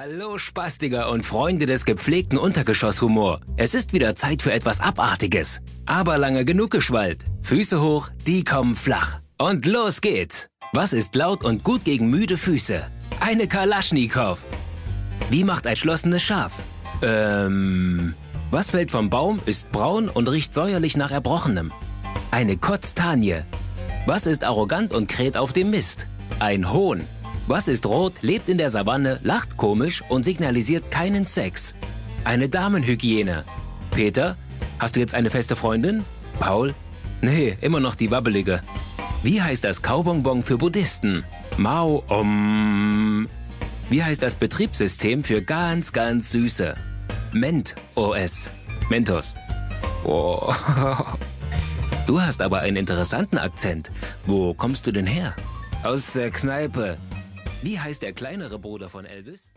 Hallo Spastiger und Freunde des gepflegten Untergeschosshumor. Es ist wieder Zeit für etwas Abartiges. Aber lange genug geschwallt. Füße hoch, die kommen flach. Und los geht's. Was ist laut und gut gegen müde Füße? Eine Kalaschnikow. Wie macht ein schlossenes Schaf? Ähm... Was fällt vom Baum, ist braun und riecht säuerlich nach Erbrochenem? Eine Kotztanie. Was ist arrogant und kräht auf dem Mist? Ein Hohn. Was ist rot, lebt in der Savanne, lacht komisch und signalisiert keinen Sex? Eine Damenhygiene. Peter, hast du jetzt eine feste Freundin? Paul? Nee, immer noch die wabbelige. Wie heißt das Kaubonbon für Buddhisten? Mao Om. Wie heißt das Betriebssystem für ganz, ganz Süße? Ment OS. Mentos. Oh. Du hast aber einen interessanten Akzent. Wo kommst du denn her? Aus der Kneipe. Wie heißt der kleinere Bruder von Elvis?